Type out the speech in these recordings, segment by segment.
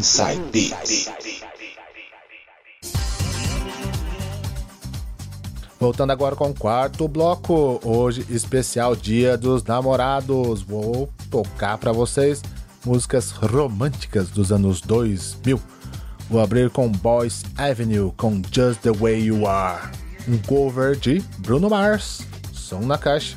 Inside. Voltando agora com o quarto bloco, hoje especial Dia dos Namorados. Vou tocar para vocês músicas românticas dos anos 2000. Vou abrir com Boys Avenue com Just the Way You Are, um cover de Bruno Mars. Som na caixa.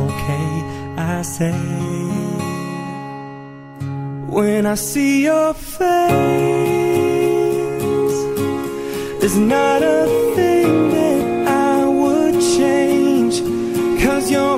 I say When I see your face There's not a thing that I would change Cause you're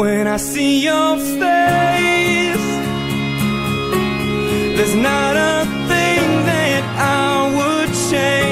when I see your face. There's not a thing that I would change,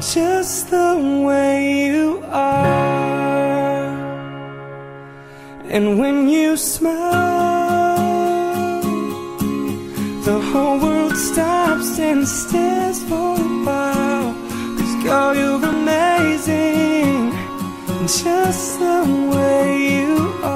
just the way you are. And when you smile, the whole world stops and stares for a while. Cause girl, you're amazing, just the way you are.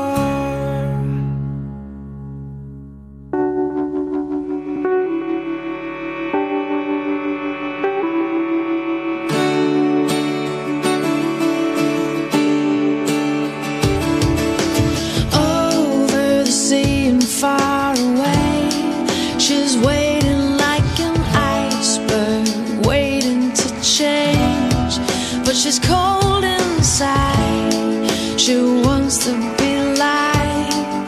She wants to be like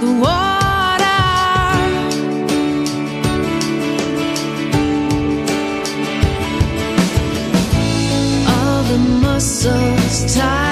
the water. All the muscles tighten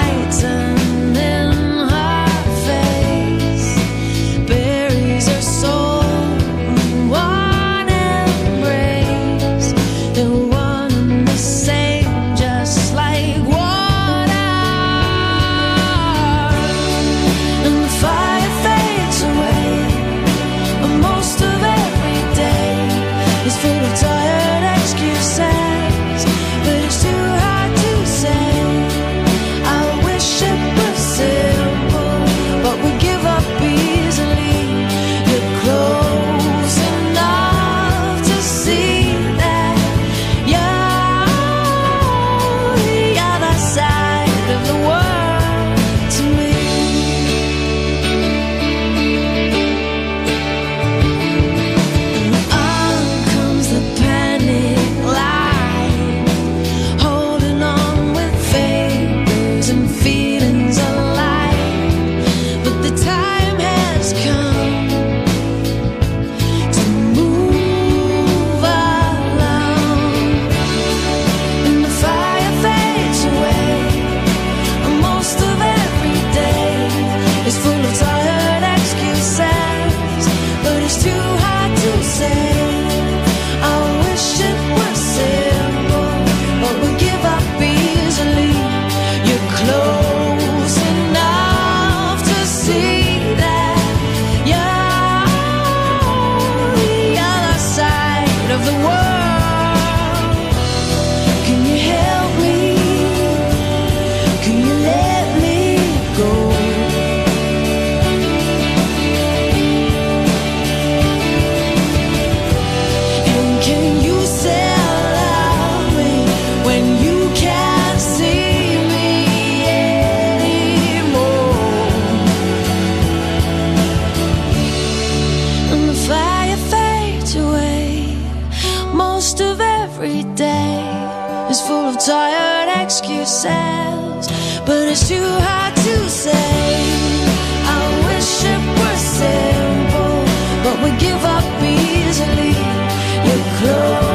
most of every day is full of tired excuses, but it's too hard to say. I wish it were simple, but we give up easily. You're close.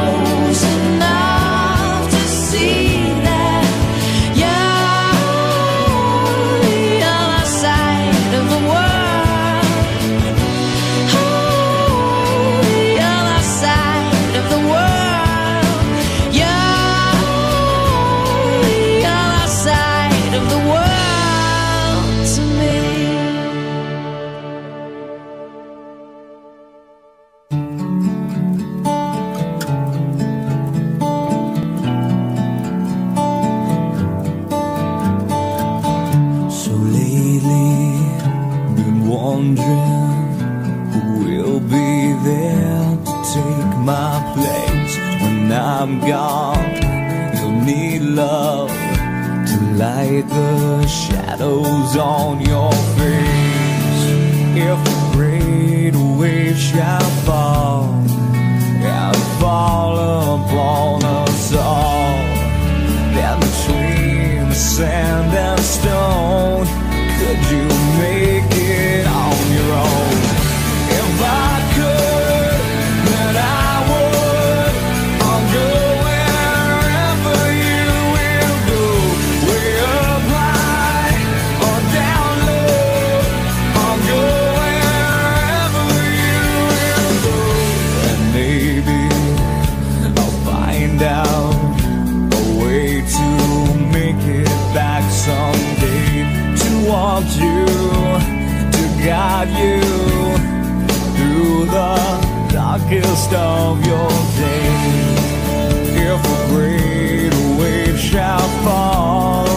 called you to guide you through the darkest of your days. If a great wave shall fall.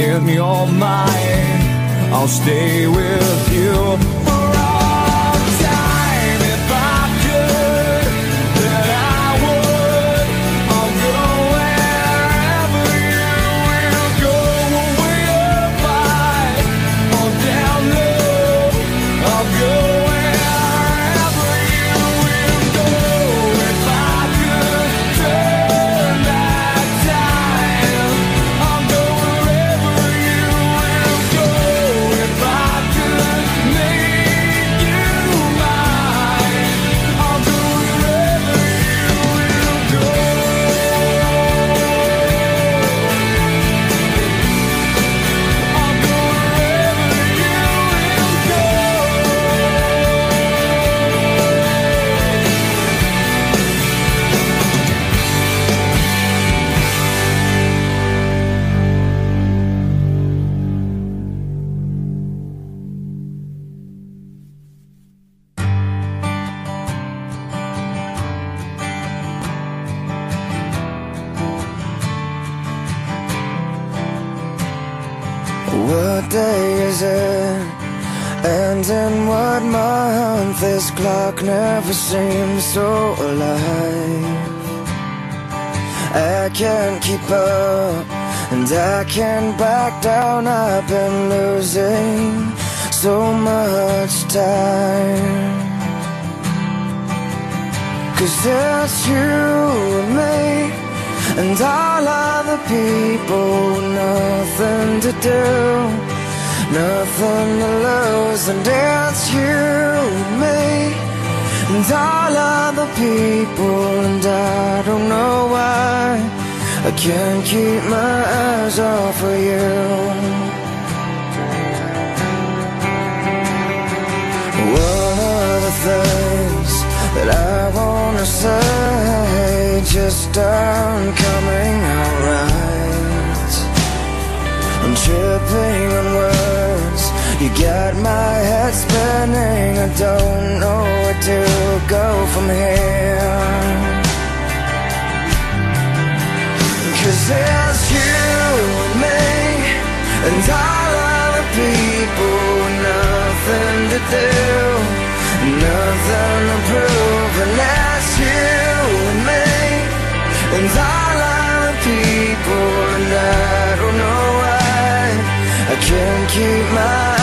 in your mind. I'll stay with you. What day is it? And in what month this clock never seems so alive? I can't keep up and I can't back down. I've been losing so much time. Cause it's you and me and all other people nothing to do. Nothing to lose and it's you and me. And all other people and I don't know why I can't keep my eyes off of you. Done coming out right. I'm tripping on words. You got my head spinning. I don't know where to go from here. Cause there's you and me, and all other people nothing to do, nothing to prove, and all other people, and oh, I don't know why I can't keep my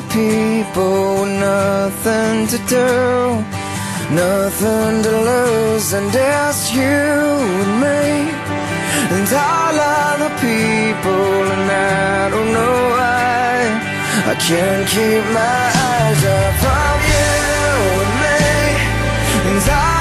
other people nothing to do Nothing to lose And there's you and me and all other people, and I don't know why I can't keep my eyes off of you and me. And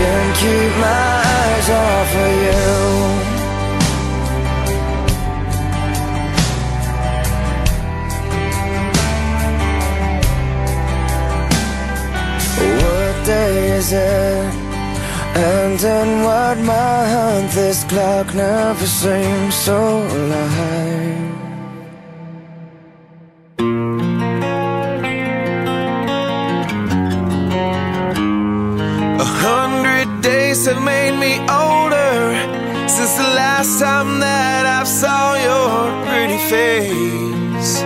can't keep my eyes off of you. What day is it? And in what month this clock never seems so alive have made me older since the last time that I saw your pretty face.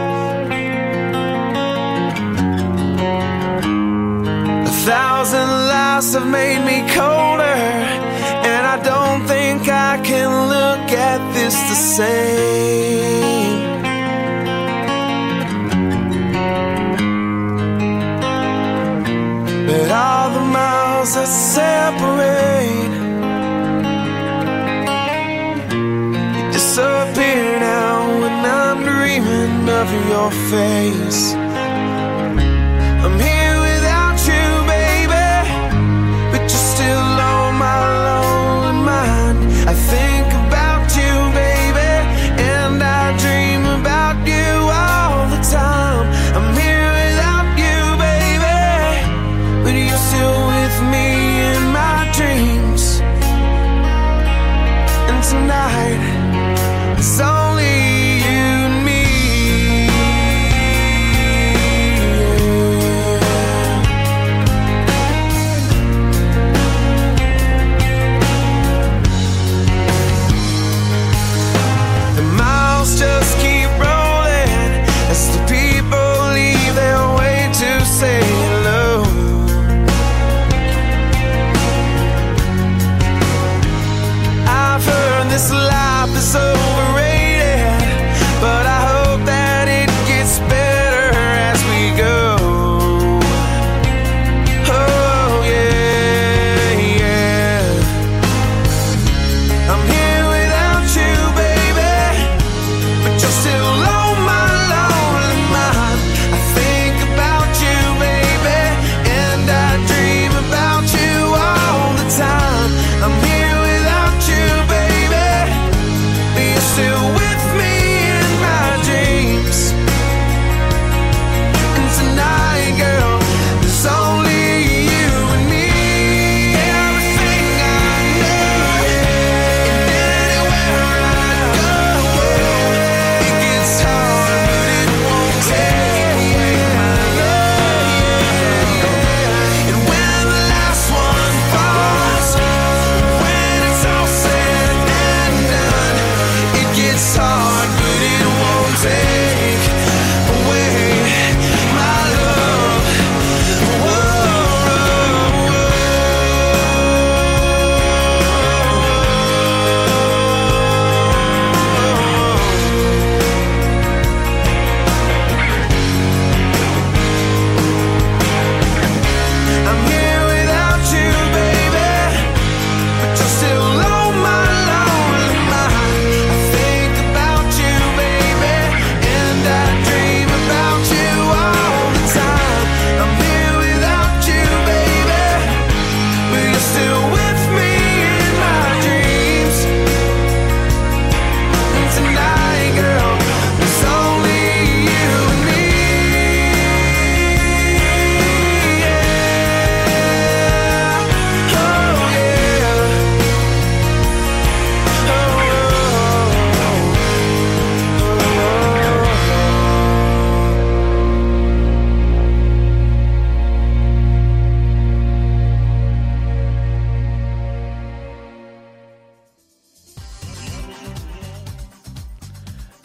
A thousand lives have made me colder, and I don't think I can look at this the same. But all the miles that separate of your face.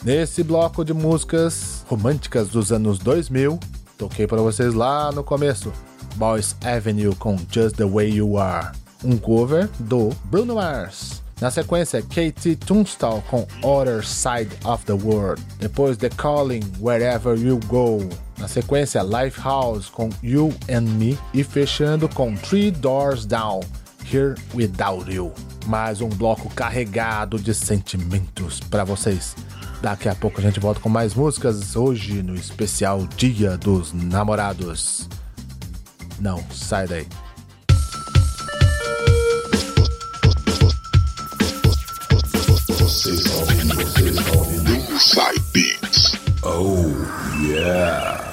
Nesse bloco de músicas românticas dos anos 2000, toquei para vocês lá no começo Boys Avenue com Just the Way You Are, um cover do Bruno Mars. Na sequência, Katie Tunstall com Other Side of the World. Depois, The Calling, Wherever You Go. Na sequência, Lifehouse com You and Me. E fechando com Three Doors Down, Here Without You. Mais um bloco carregado de sentimentos para vocês. Daqui a pouco a gente volta com mais músicas, hoje no especial Dia dos Namorados. Não, sai daí. Vocês ouvindo, vocês ouvindo, Oh, yeah.